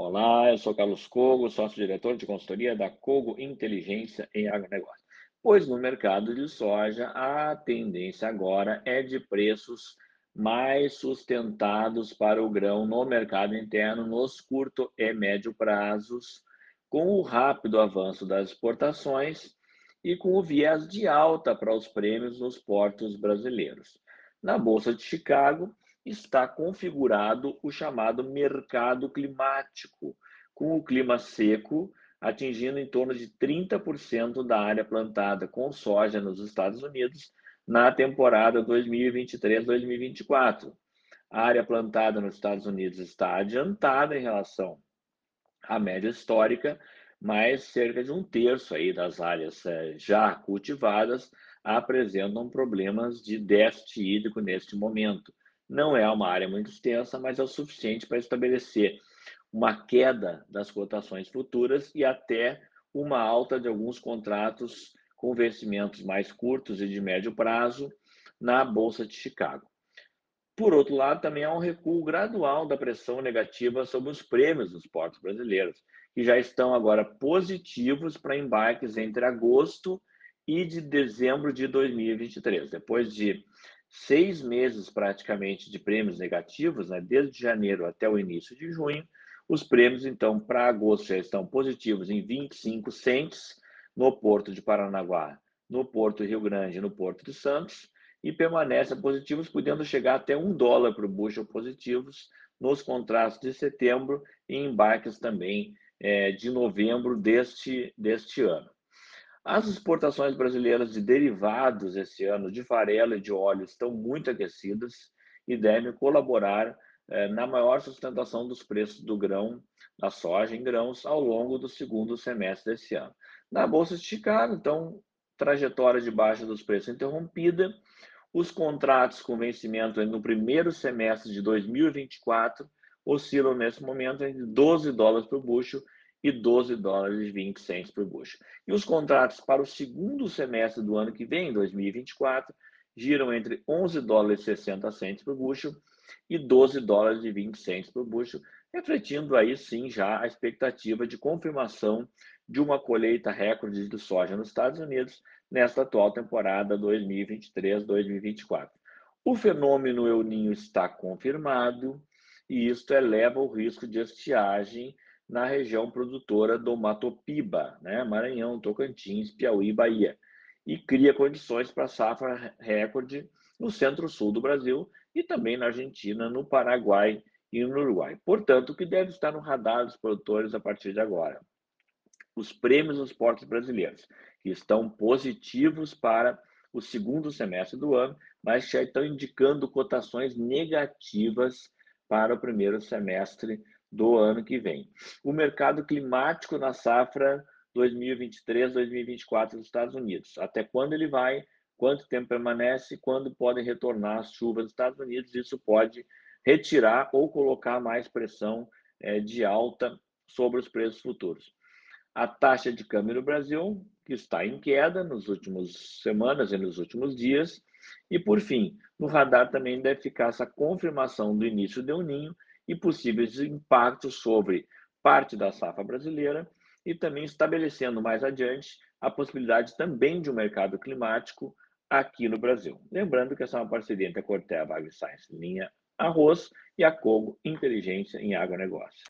Olá, eu sou Carlos Cogo, sócio-diretor de consultoria da Cogo Inteligência em Agronegócio. Pois no mercado de soja, a tendência agora é de preços mais sustentados para o grão no mercado interno nos curto e médio prazos, com o rápido avanço das exportações e com o viés de alta para os prêmios nos portos brasileiros. Na Bolsa de Chicago, está configurado o chamado mercado climático, com o clima seco atingindo em torno de 30% da área plantada com soja nos Estados Unidos na temporada 2023-2024. A área plantada nos Estados Unidos está adiantada em relação à média histórica, mas cerca de um terço aí das áreas eh, já cultivadas apresentam problemas de déficit hídrico neste momento. Não é uma área muito extensa, mas é o suficiente para estabelecer uma queda das cotações futuras e até uma alta de alguns contratos com vencimentos mais curtos e de médio prazo na Bolsa de Chicago. Por outro lado, também há um recuo gradual da pressão negativa sobre os prêmios dos portos brasileiros, que já estão agora positivos para embarques entre agosto e de dezembro de 2023. Depois de seis meses praticamente de prêmios negativos, né, desde janeiro até o início de junho. Os prêmios, então, para agosto já estão positivos em 25 centes no Porto de Paranaguá, no Porto Rio Grande no Porto de Santos, e permanecem positivos, podendo chegar até um dólar para o bushel positivos nos contratos de setembro e embarques também é, de novembro deste, deste ano. As exportações brasileiras de derivados esse ano de farelo e de óleo estão muito aquecidas e devem colaborar eh, na maior sustentação dos preços do grão, da soja em grãos, ao longo do segundo semestre desse ano. Na Bolsa de Chicago, então, trajetória de baixa dos preços interrompida, os contratos com vencimento no primeiro semestre de 2024 oscilam nesse momento entre 12 dólares por bushel e 12 dólares e 20 centos por bushel. E os contratos para o segundo semestre do ano que vem, 2024, giram entre 11 dólares e 60 centos por bushel e 12 dólares e 20 centos por bushel, refletindo aí sim já a expectativa de confirmação de uma colheita recorde de soja nos Estados Unidos nesta atual temporada 2023-2024. O fenômeno El Ninho está confirmado e isto eleva o risco de estiagem na região produtora do Matopiba, né? Maranhão, Tocantins, Piauí, Bahia, e cria condições para safra recorde no centro-sul do Brasil e também na Argentina, no Paraguai e no Uruguai. Portanto, o que deve estar no radar dos produtores a partir de agora? Os prêmios dos portos brasileiros, que estão positivos para o segundo semestre do ano, mas já estão indicando cotações negativas para o primeiro semestre do ano que vem. O mercado climático na safra 2023-2024 dos Estados Unidos. Até quando ele vai, quanto tempo permanece, quando podem retornar as chuvas dos Estados Unidos, isso pode retirar ou colocar mais pressão é, de alta sobre os preços futuros. A taxa de câmbio no Brasil, que está em queda nos últimos semanas e nos últimos dias. E, por fim, no radar também deve ficar essa confirmação do início do Ninho e possíveis impactos sobre parte da safra brasileira e também estabelecendo mais adiante a possibilidade também de um mercado climático aqui no Brasil. Lembrando que essa é uma parceria entre a Corteva AgriScience Linha Arroz e a Cogo Inteligência em Agronegócio.